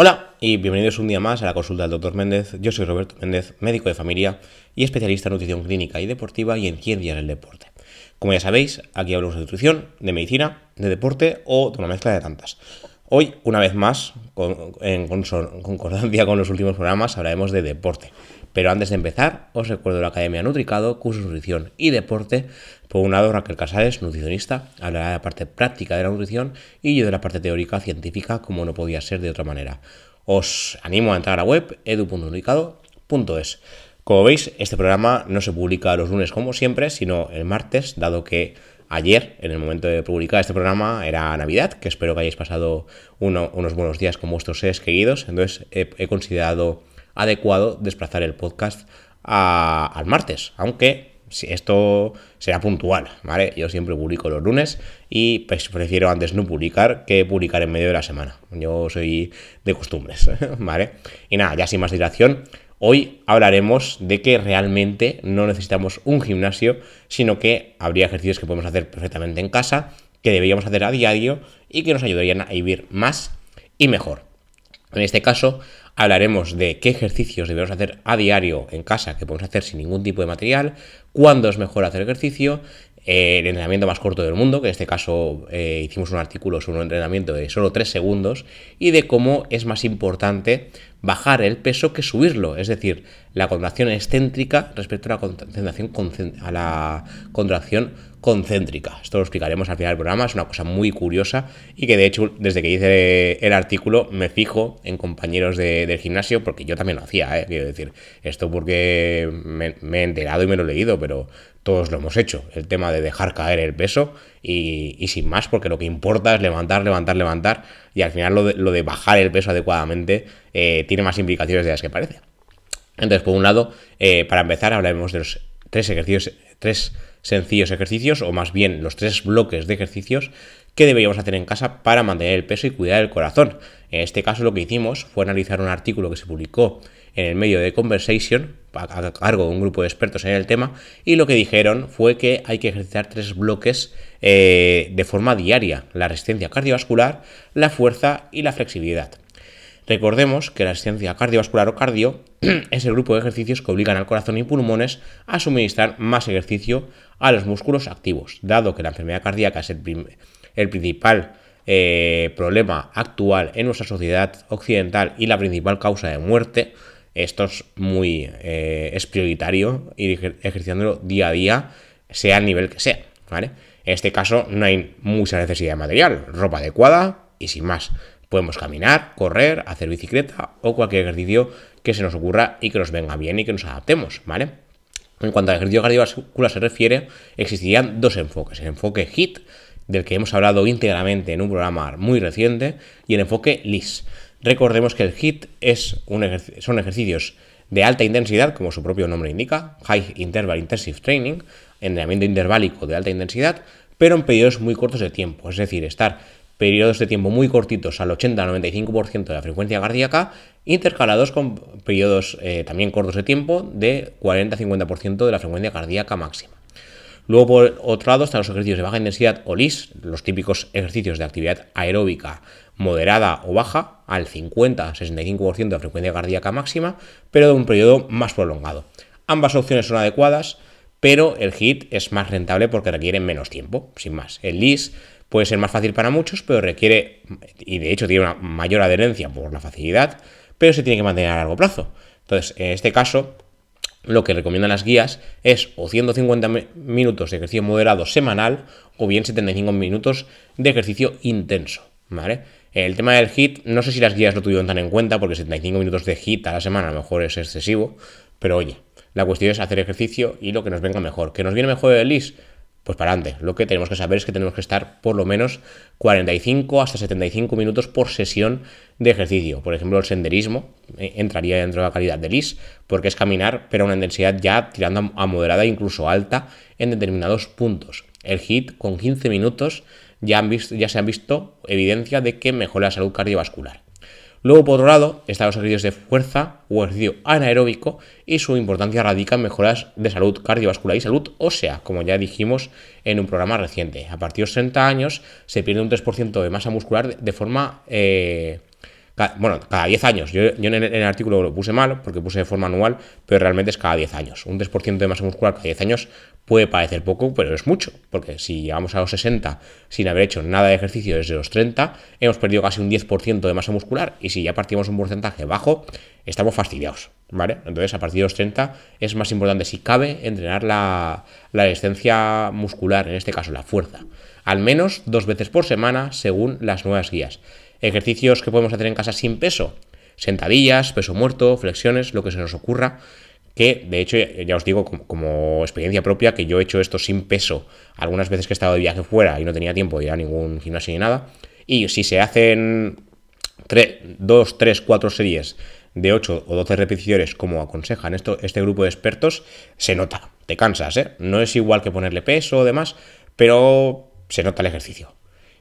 Hola y bienvenidos un día más a la consulta del Dr. Méndez. Yo soy Roberto Méndez, médico de familia y especialista en nutrición clínica y deportiva y en ciencias del deporte. Como ya sabéis, aquí hablamos de nutrición, de medicina, de deporte o de una mezcla de tantas. Hoy, una vez más, en concordancia con los últimos programas, hablaremos de deporte. Pero antes de empezar, os recuerdo la Academia Nutricado, curso de nutrición y deporte. Por un lado, Raquel Casares, nutricionista, hablará de la parte práctica de la nutrición y yo de la parte teórica científica, como no podía ser de otra manera. Os animo a entrar a la web edu.nutricado.es. Como veis, este programa no se publica los lunes como siempre, sino el martes, dado que ayer, en el momento de publicar este programa, era Navidad, que espero que hayáis pasado unos buenos días con vuestros seres queridos. Entonces he considerado adecuado desplazar el podcast al martes, aunque si esto será puntual, ¿vale? Yo siempre publico los lunes y pues, prefiero antes no publicar que publicar en medio de la semana. Yo soy de costumbres, ¿vale? Y nada, ya sin más dilación, hoy hablaremos de que realmente no necesitamos un gimnasio, sino que habría ejercicios que podemos hacer perfectamente en casa, que deberíamos hacer a diario y que nos ayudarían a vivir más y mejor. En este caso, hablaremos de qué ejercicios debemos hacer a diario en casa, que podemos hacer sin ningún tipo de material, cuándo es mejor hacer ejercicio, el entrenamiento más corto del mundo, que en este caso eh, hicimos un artículo sobre un entrenamiento de solo 3 segundos, y de cómo es más importante bajar el peso que subirlo, es decir, la contracción excéntrica respecto a la contracción, a la contracción concéntrica. Esto lo explicaremos al final del programa, es una cosa muy curiosa y que de hecho desde que hice el artículo me fijo en compañeros del gimnasio porque yo también lo hacía, ¿eh? quiero decir, esto porque me, he enterado y me lo he leído, pero todos lo hemos hecho, el tema de dejar caer el peso y, sin más, porque lo que importa es levantar, levantar, levantar y al final lo de, bajar el peso adecuadamente eh, tiene más implicaciones de las que parece. Entonces, por un lado, eh, para empezar, hablaremos de los tres ejercicios, tres sencillos ejercicios, o más bien los tres bloques de ejercicios que deberíamos hacer en casa para mantener el peso y cuidar el corazón. En este caso lo que hicimos fue analizar un artículo que se publicó en el medio de Conversation, a cargo de un grupo de expertos en el tema, y lo que dijeron fue que hay que ejercitar tres bloques eh, de forma diaria, la resistencia cardiovascular, la fuerza y la flexibilidad. Recordemos que la resistencia cardiovascular o cardio es el grupo de ejercicios que obligan al corazón y pulmones a suministrar más ejercicio a los músculos activos, dado que la enfermedad cardíaca es el, principal eh, problema actual en nuestra sociedad occidental y la principal causa de muerte. Esto es muy eh, es prioritario ir ejercitándolo día a día, sea el nivel que sea. En este caso no hay mucha necesidad de material, ropa adecuada y sin más. Podemos caminar, correr, hacer bicicleta o cualquier ejercicio que se nos ocurra y que nos venga bien y que nos adaptemos, ¿vale? En cuanto al ejercicio cardiovascular se refiere, existirían dos enfoques. El enfoque HIT, del que hemos hablado íntegramente en un programa muy reciente, y el enfoque LIS. Recordemos que el HIT es son ejercicios de alta intensidad, como su propio nombre indica, High Interval Intensive Training, entrenamiento interválico de alta intensidad, pero en periodos muy cortos de tiempo, es decir, estar periodos de tiempo muy cortitos al 80-95% de la frecuencia cardíaca, intercalados con periodos eh, también cortos de tiempo de 40-50% de la frecuencia cardíaca máxima. Luego, por otro lado, están los ejercicios de baja intensidad o LIS, los típicos ejercicios de actividad aeróbica moderada o baja, al 50-65% de frecuencia cardíaca máxima, pero de un periodo más prolongado. Ambas opciones son adecuadas, pero el HIT es más rentable porque requiere menos tiempo, sin más. El LIS puede ser más fácil para muchos, pero requiere, y de hecho tiene una mayor adherencia por la facilidad, pero se tiene que mantener a largo plazo. Entonces, en este caso, lo que recomiendan las guías es o 150 minutos de ejercicio moderado semanal o bien 75 minutos de ejercicio intenso, ¿vale? El tema del HIT, no sé si las guías lo tuvieron tan en cuenta, porque 75 minutos de HIT a la semana a lo mejor es excesivo, pero oye, la cuestión es hacer ejercicio y lo que nos venga mejor. ¿Que nos viene mejor el LIS? Pues para adelante. Lo que tenemos que saber es que tenemos que estar por lo menos 45 hasta 75 minutos por sesión de ejercicio. Por ejemplo, el senderismo eh, entraría dentro de la calidad de LIS porque es caminar, pero a una intensidad ya tirando a moderada, incluso alta, en determinados puntos. El HIT con 15 minutos ya, han visto, ya se han visto evidencia de que mejora la salud cardiovascular. Luego, por otro lado, están los ejercicios de fuerza o ejercicio anaeróbico y su importancia radica en mejoras de salud cardiovascular y salud ósea, como ya dijimos en un programa reciente. A partir de los 60 años se pierde un 3% de masa muscular de forma eh, bueno, cada 10 años. Yo, en, el, artículo lo puse mal porque puse de forma anual, pero realmente es cada 10 años. Un 3% de masa muscular cada 10 años puede parecer poco, pero es mucho, porque si llegamos a los 60 sin haber hecho nada de ejercicio desde los 30, hemos perdido casi un 10% de masa muscular y si ya partimos un porcentaje bajo, estamos fastidiados, ¿vale? Entonces a partir de los 30 es más importante, si cabe, entrenar la, la resistencia muscular, en este caso la fuerza, al menos dos veces por semana según las nuevas guías. Ejercicios que podemos hacer en casa sin peso, sentadillas, peso muerto, flexiones, lo que se nos ocurra que de hecho ya os digo como, experiencia propia que yo he hecho esto sin peso algunas veces que he estado de viaje fuera y no tenía tiempo de ir a ningún gimnasio ni nada y si se hacen 2, 3, 4 series de 8 o 12 repeticiones como aconsejan esto, este grupo de expertos se nota, te cansas, ¿eh? no es igual que ponerle peso o demás pero se nota el ejercicio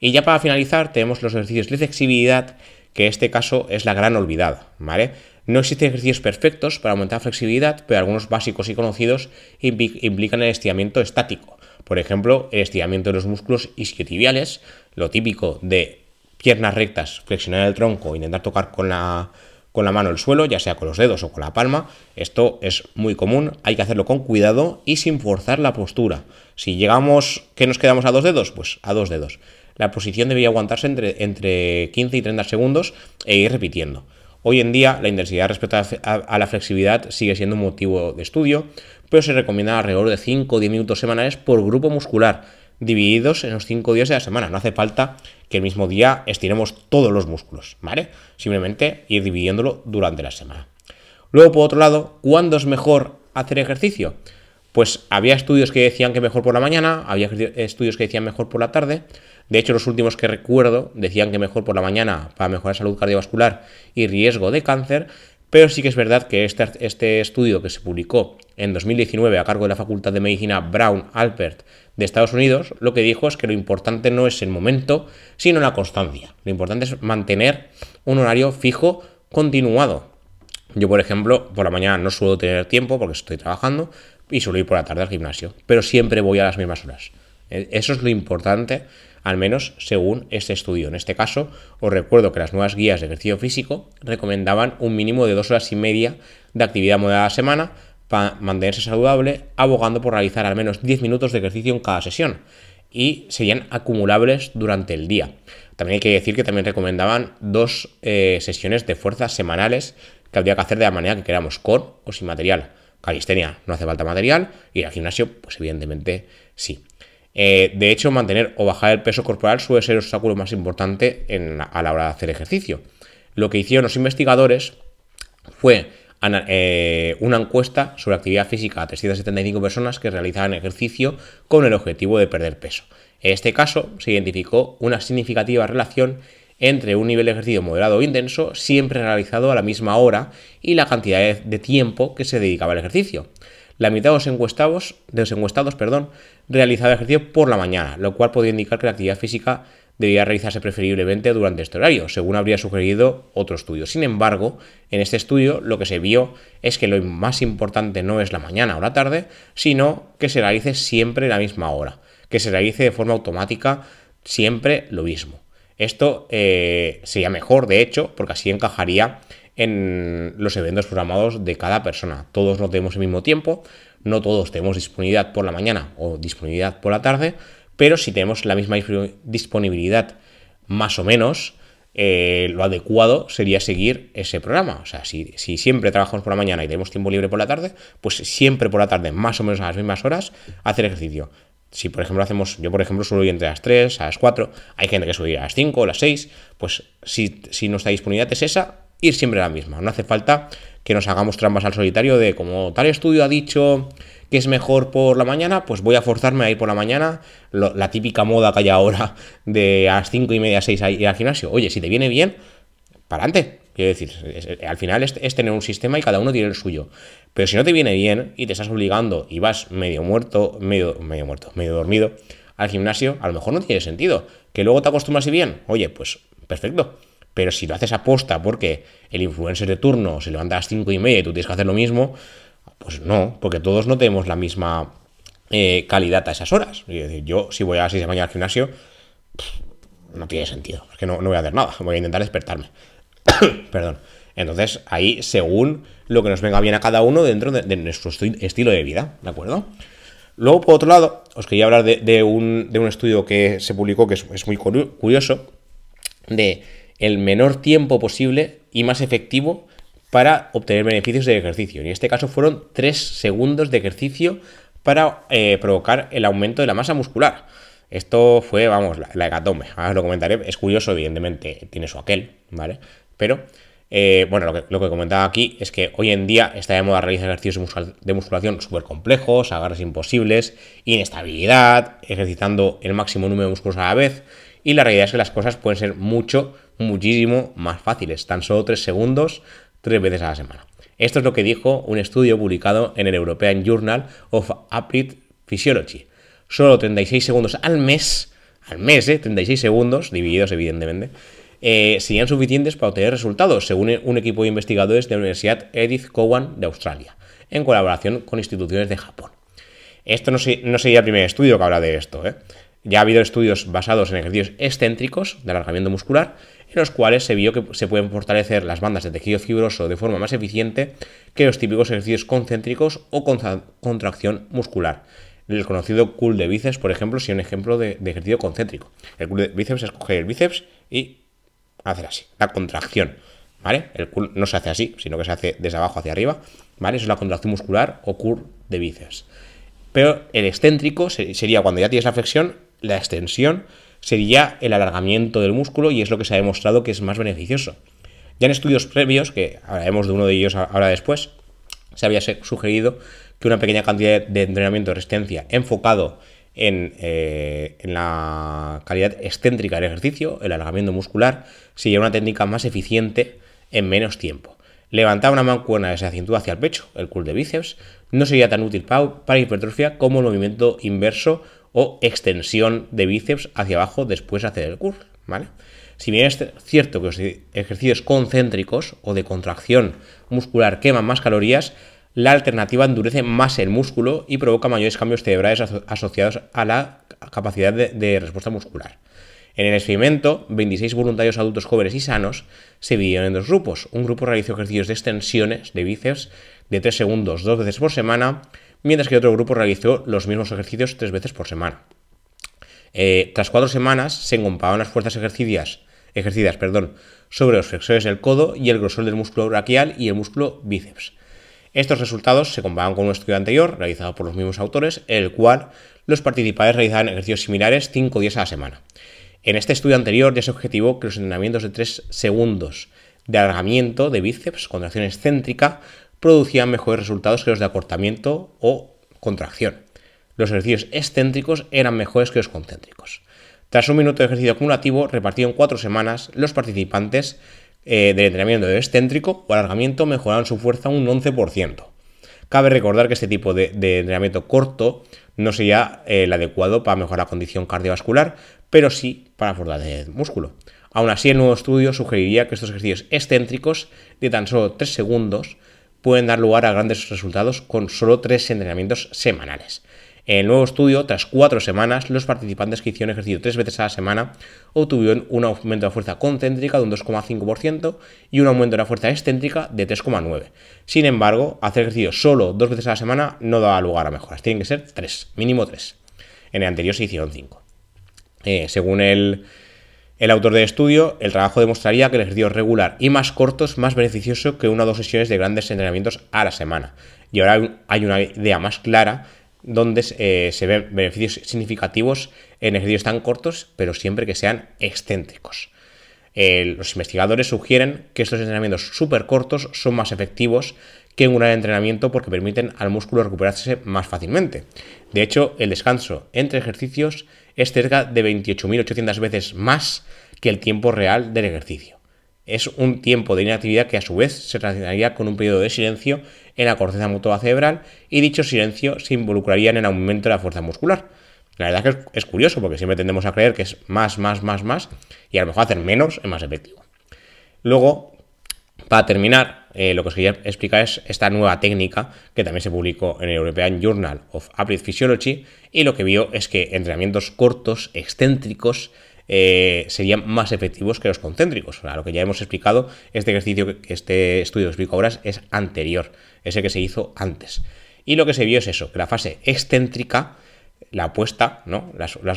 y ya para finalizar tenemos los ejercicios de flexibilidad que en este caso es la gran olvidada, ¿vale? No existen ejercicios perfectos para aumentar flexibilidad, pero algunos básicos y conocidos implican el estiramiento estático. Por ejemplo, el estiramiento de los músculos isquiotibiales, lo típico de piernas rectas, flexionar el tronco, intentar tocar con la, con la mano el suelo, ya sea con los dedos o con la palma. Esto es muy común, hay que hacerlo con cuidado y sin forzar la postura. Si llegamos, que nos quedamos a dos dedos? Pues a dos dedos. La posición debería aguantarse entre, entre 15 y 30 segundos e ir repitiendo. Hoy en día la intensidad respecto a, la flexibilidad sigue siendo un motivo de estudio, pero se recomienda alrededor de 5 o 10 minutos semanales por grupo muscular, divididos en los 5 días de la semana. No hace falta que el mismo día estiremos todos los músculos, ¿vale? Simplemente ir dividiéndolo durante la semana. Luego, por otro lado, ¿cuándo es mejor hacer ejercicio? Pues había estudios que decían que mejor por la mañana, había estudios que decían mejor por la tarde, de hecho, los últimos que recuerdo decían que mejor por la mañana para mejorar salud cardiovascular y riesgo de cáncer, pero sí que es verdad que este, este estudio que se publicó en 2019 a cargo de la Facultad de Medicina Brown Alpert de Estados Unidos, lo que dijo es que lo importante no es el momento, sino la constancia. Lo importante es mantener un horario fijo continuado. Yo, por ejemplo, por la mañana no suelo tener tiempo porque estoy trabajando y suelo ir por la tarde al gimnasio, pero siempre voy a las mismas horas. E, eso es lo importante al menos según este estudio. En este caso, os recuerdo que las nuevas guías de ejercicio físico recomendaban un mínimo de dos horas y media de actividad moderada a la semana para mantenerse saludable, abogando por realizar al menos 10 minutos de ejercicio en cada sesión y serían acumulables durante el día. También hay que decir que también recomendaban dos eh, sesiones de fuerza semanales que habría que hacer de la manera que queramos, con o sin material. Calistenia no hace falta material y al gimnasio, pues evidentemente sí. Eh, de hecho, mantener o bajar el peso corporal suele ser el obstáculo más importante a la hora de hacer ejercicio. Lo que hicieron los investigadores fue eh, una encuesta sobre actividad física a 375 personas que realizaban ejercicio con el objetivo de perder peso. En este caso, se identificó una significativa relación entre un nivel de ejercicio moderado o intenso, siempre realizado a la misma hora, y la cantidad de tiempo que se dedicaba al ejercicio la mitad de los encuestados, de los encuestados perdón, realizaba ejercicio por la mañana, lo cual podría indicar que la actividad física debía realizarse preferiblemente durante este horario, según habría sugerido otro estudio. Sin embargo, en este estudio lo que se vio es que lo más importante no es la mañana o la tarde, sino que se realice siempre la misma hora, que se realice de forma automática siempre lo mismo. Esto eh, sería mejor, de hecho, porque así encajaría en los eventos programados de cada persona. Todos no tenemos el mismo tiempo, no todos tenemos disponibilidad por la mañana o disponibilidad por la tarde, pero si tenemos la misma disponibilidad más o menos, eh, lo adecuado sería seguir ese programa. O sea, si, si, siempre trabajamos por la mañana y tenemos tiempo libre por la tarde, pues siempre por la tarde, más o menos a las mismas horas, hacer ejercicio. Si, por ejemplo, hacemos, yo por ejemplo suelo ir entre las 3, a las 4, hay gente que suele ir a las 5 o las 6, pues si, si nuestra disponibilidad es esa, ir siempre la misma. No hace falta que nos hagamos trampas al solitario de como tal estudio ha dicho que es mejor por la mañana, pues voy a forzarme a ir por la mañana, la típica moda que hay ahora de a las 5 y media, 6 a ir al gimnasio. Oye, si te viene bien, para adelante. Quiero decir, al final es, es, tener un sistema y cada uno tiene el suyo. Pero si no te viene bien y te estás obligando y vas medio muerto, medio, medio muerto, medio dormido al gimnasio, a lo mejor no tiene sentido. Que luego te acostumbras y bien, oye, pues perfecto. Pero si lo haces aposta porque el influencer de turno se levanta a las 5 y media y tú tienes que hacer lo mismo, pues no, porque todos no tenemos la misma eh, calidad a esas horas. yo, si voy a las 6 de mañana al gimnasio, no tiene sentido. Es que no, no voy a hacer nada. Voy a intentar despertarme. Perdón. Entonces, ahí, según lo que nos venga bien a cada uno dentro de, nuestro estilo de vida, ¿de acuerdo? Luego, por otro lado, os quería hablar de, un, estudio que se publicó que es, muy curioso, de el menor tiempo posible y más efectivo para obtener beneficios del ejercicio. En este caso fueron 3 segundos de ejercicio para eh, provocar el aumento de la masa muscular. Esto fue, vamos, la, la hecatombe. Ahora lo comentaré. Es curioso, evidentemente, tiene su aquel, ¿vale? Pero eh, bueno, lo que, lo que, comentaba aquí es que hoy en día está de moda realizar ejercicios de musculación súper complejos, agarres imposibles, inestabilidad, ejercitando el máximo número de músculos a la vez. Y la realidad es que las cosas pueden ser mucho, muchísimo más fáciles. Tan solo 3 segundos, 3 veces a la semana. Esto es lo que dijo un estudio publicado en el European Journal of Applied Physiology. Solo 36 segundos al mes, al mes, ¿eh? 36 segundos, divididos evidentemente, eh, serían suficientes para obtener resultados, según un equipo de investigadores de la Universidad Edith Cowan de Australia, en colaboración con instituciones de Japón. Esto no, sería el primer estudio que habla de esto. ¿eh? Ya ha habido estudios basados en ejercicios excéntricos de alargamiento muscular, en los cuales se vio que se pueden fortalecer las bandas de tejido fibroso de forma más eficiente que los típicos ejercicios concéntricos o contracción muscular. El conocido cool de bíceps, por ejemplo, sería un ejemplo de, ejercicio concéntrico. El cool de bíceps es coger el bíceps y hacer así, la contracción, ¿vale? El curl no se hace así, sino que se hace desde abajo hacia arriba, ¿vale? Es la contracción muscular o curl de bíceps. Pero el excéntrico sería cuando ya tienes la flexión, la extensión sería el alargamiento del músculo y es lo que se ha demostrado que es más beneficioso. Ya en estudios previos, que hablaremos de uno de ellos ahora después, se había sugerido que una pequeña cantidad de entrenamiento de resistencia enfocado eh, en, la calidad excéntrica del ejercicio, el alargamiento muscular, sería una técnica más eficiente en menos tiempo. Levantar una mancuerna que se acentúa hacia el pecho, el curl de bíceps, no sería tan útil para, hipertrofia como el movimiento inverso o extensión de bíceps hacia abajo después de hacer el curl, ¿vale? Si bien es cierto que los ejercicios concéntricos o de contracción muscular queman más calorías, la alternativa endurece más el músculo y provoca mayores cambios cerebrales asociados a la capacidad de, respuesta muscular. En el experimento, 26 voluntarios adultos jóvenes y sanos se dividieron en dos grupos. Un grupo realizó ejercicios de extensiones de bíceps de 3 segundos dos veces por semana, mientras que otro grupo realizó los mismos ejercicios tres veces por semana. Eh, tras cuatro semanas se comparaban las fuerzas ejercidas, ejercidas perdón, sobre los flexores del codo y el grosor del músculo braquial y el músculo bíceps. Estos resultados se comparan con un estudio anterior realizado por los mismos autores, en el cual los participantes realizaban ejercicios similares 5 días a la semana. En este estudio anterior ya se objetivó que los entrenamientos de 3 segundos de alargamiento de bíceps, contracción excéntrica, producían mejores resultados que los de acortamiento o contracción. Los ejercicios excéntricos eran mejores que los concéntricos. Tras un minuto de ejercicio acumulativo repartido en cuatro semanas, los participantes eh, del entrenamiento de excéntrico o alargamiento mejoraron su fuerza un 11%. Cabe recordar que este tipo de, entrenamiento corto no sería eh, el adecuado para mejorar la condición cardiovascular, pero sí para fortalecer el músculo. Aún así, el nuevo estudio sugeriría que estos ejercicios excéntricos de tan solo 3 segundos pueden dar lugar a grandes resultados con solo 3 entrenamientos semanales. En el nuevo estudio, tras cuatro semanas, los participantes que hicieron ejercicio tres veces a la semana obtuvieron un aumento de la fuerza concéntrica de un 2,5% y un aumento de la fuerza excéntrica de 3,9%. Sin embargo, hacer ejercicio solo dos veces a la semana no daba lugar a mejoras, tienen que ser tres, mínimo tres. En el anterior se hicieron cinco. Eh, según el, el autor del estudio, el trabajo demostraría que el ejercicio regular y más corto es más beneficioso que una o dos sesiones de grandes entrenamientos a la semana. Y ahora hay una idea más clara donde eh, se ven beneficios significativos en ejercicios tan cortos, pero siempre que sean excéntricos. los investigadores sugieren que estos entrenamientos súper cortos son más efectivos que un gran entrenamiento porque permiten al músculo recuperarse más fácilmente. De hecho, el descanso entre ejercicios es cerca de 28.800 veces más que el tiempo real del ejercicio es un tiempo de inactividad que a su vez se relacionaría con un periodo de silencio en la corteza motora cerebral y dicho silencio se involucraría en el aumento de la fuerza muscular. La verdad es que es, curioso porque siempre tendemos a creer que es más, más, más, más y a lo mejor hacer menos es más efectivo. Luego, para terminar, eh, lo que os quería explicar es esta nueva técnica que también se publicó en el European Journal of Applied Physiology y lo que vio es que entrenamientos cortos, excéntricos, eh, serían más efectivos que los concéntricos. Lo que ya hemos explicado, este ejercicio, este estudio que explico ahora es anterior, ese que se hizo antes. Y lo que se vio es eso, que la fase excéntrica, la apuesta, ¿no?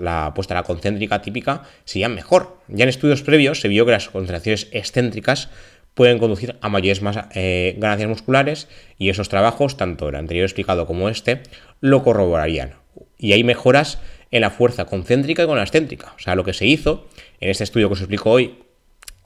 La, apuesta a la concéntrica típica sería mejor. Ya en estudios previos se vio que las concentraciones excéntricas pueden conducir a mayores eh, ganancias musculares y esos trabajos, tanto el anterior explicado como este, lo corroborarían. Y hay mejoras en la fuerza concéntrica y con la excéntrica. O sea, lo que se hizo en este estudio que os explico hoy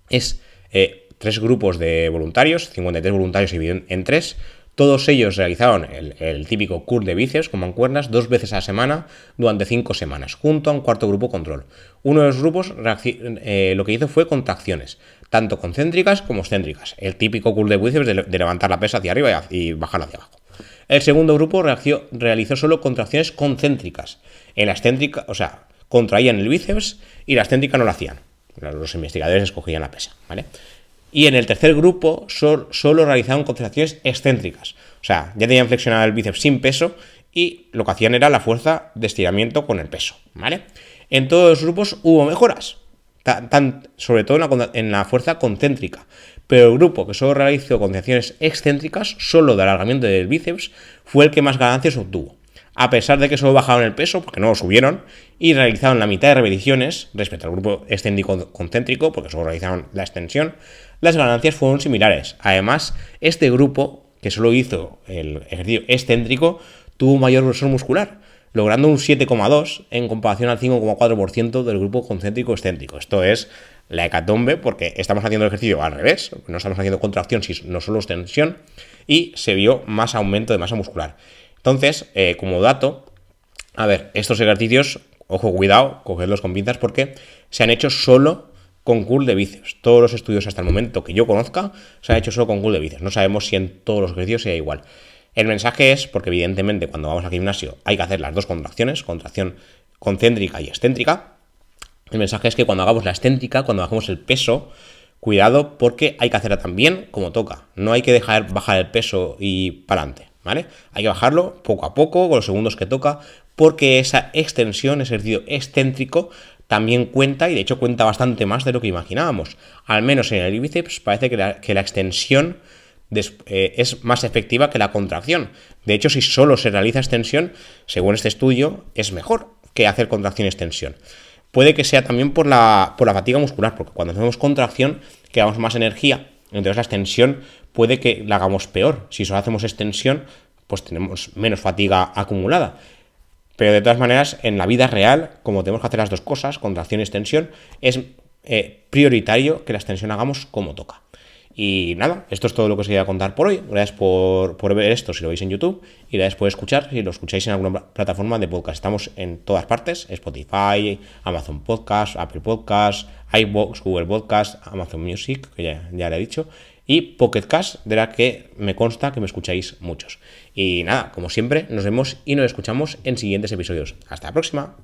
es eh, tres grupos de voluntarios, 53 voluntarios divididos en tres, todos ellos realizaron el, típico curl de bíceps con mancuernas dos veces a la semana durante cinco semanas, junto a un cuarto grupo control. Uno de los grupos eh, lo que hizo fue contracciones, tanto concéntricas como excéntricas. El típico curl de bíceps de, levantar la pesa hacia arriba y, bajarla hacia abajo. El segundo grupo realizó solo contracciones concéntricas. En la excéntrica, o sea, contraían el bíceps y la excéntrica no lo hacían. Los investigadores escogían la pesa, ¿vale? Y en el tercer grupo solo realizaban concentraciones excéntricas. O sea, ya tenían flexionado el bíceps sin peso y lo que hacían era la fuerza de estiramiento con el peso, ¿vale? En todos los grupos hubo mejoras, sobre todo en la, fuerza concéntrica. Pero el grupo que solo realizó concentraciones excéntricas, solo de alargamiento del bíceps, fue el que más ganancias obtuvo. A pesar de que solo bajaron el peso, porque no lo subieron, y realizaron la mitad de repeticiones respecto al grupo excéntrico concéntrico, porque solo realizaron la extensión, las ganancias fueron similares. Además, este grupo, que solo hizo el ejercicio excéntrico, tuvo mayor grosor muscular, logrando un 7,2 en comparación al 5,4% del grupo concéntrico excéntrico. Esto es la hecatombe porque estamos haciendo el ejercicio al revés, no estamos haciendo contracción, sino solo extensión, y se vio más aumento de masa muscular. Entonces, eh, como dato, a ver, estos ejercicios, ojo, cuidado, cogedlos con pinzas porque se han hecho solo con curl de bíceps. Todos los estudios hasta el momento que yo conozca se han hecho solo con curl de bíceps. No sabemos si en todos los ejercicios sea igual. El mensaje es, porque evidentemente cuando vamos al gimnasio hay que hacer las dos contracciones, contracción concéntrica y excéntrica. El mensaje es que cuando hagamos la excéntrica, cuando bajemos el peso, cuidado porque hay que hacerla también como toca. No hay que dejar bajar el peso y para adelante, ¿vale? Hay que bajarlo poco a poco, con los segundos que toca, porque esa extensión, ese ejercicio excéntrico, también cuenta, y de hecho cuenta bastante más de lo que imaginábamos. Al menos en el bíceps parece que la, extensión eh, es más efectiva que la contracción. De hecho, si solo se realiza extensión, según este estudio, es mejor que hacer contracción y extensión. Puede que sea también por la, por la fatiga muscular, porque cuando hacemos contracción, quedamos más energía, entonces la extensión puede que la hagamos peor. Si solo hacemos extensión, pues tenemos menos fatiga acumulada. Pero de todas maneras, en la vida real, como tenemos que hacer las dos cosas, contracción y extensión, es eh, prioritario que la extensión hagamos como toca. Y nada, esto es todo lo que os quería contar por hoy. Gracias por, ver esto si lo veis en YouTube y gracias por escuchar si lo escucháis en alguna plataforma de podcast. Estamos en todas partes, Spotify, Amazon Podcast, Apple Podcast, iVoox, Google Podcast, Amazon Music, que ya, ya le he dicho, y Pocket Cast, de la que me consta que me escucháis muchos. Y nada, como siempre, nos vemos y nos escuchamos en siguientes episodios. Hasta la próxima.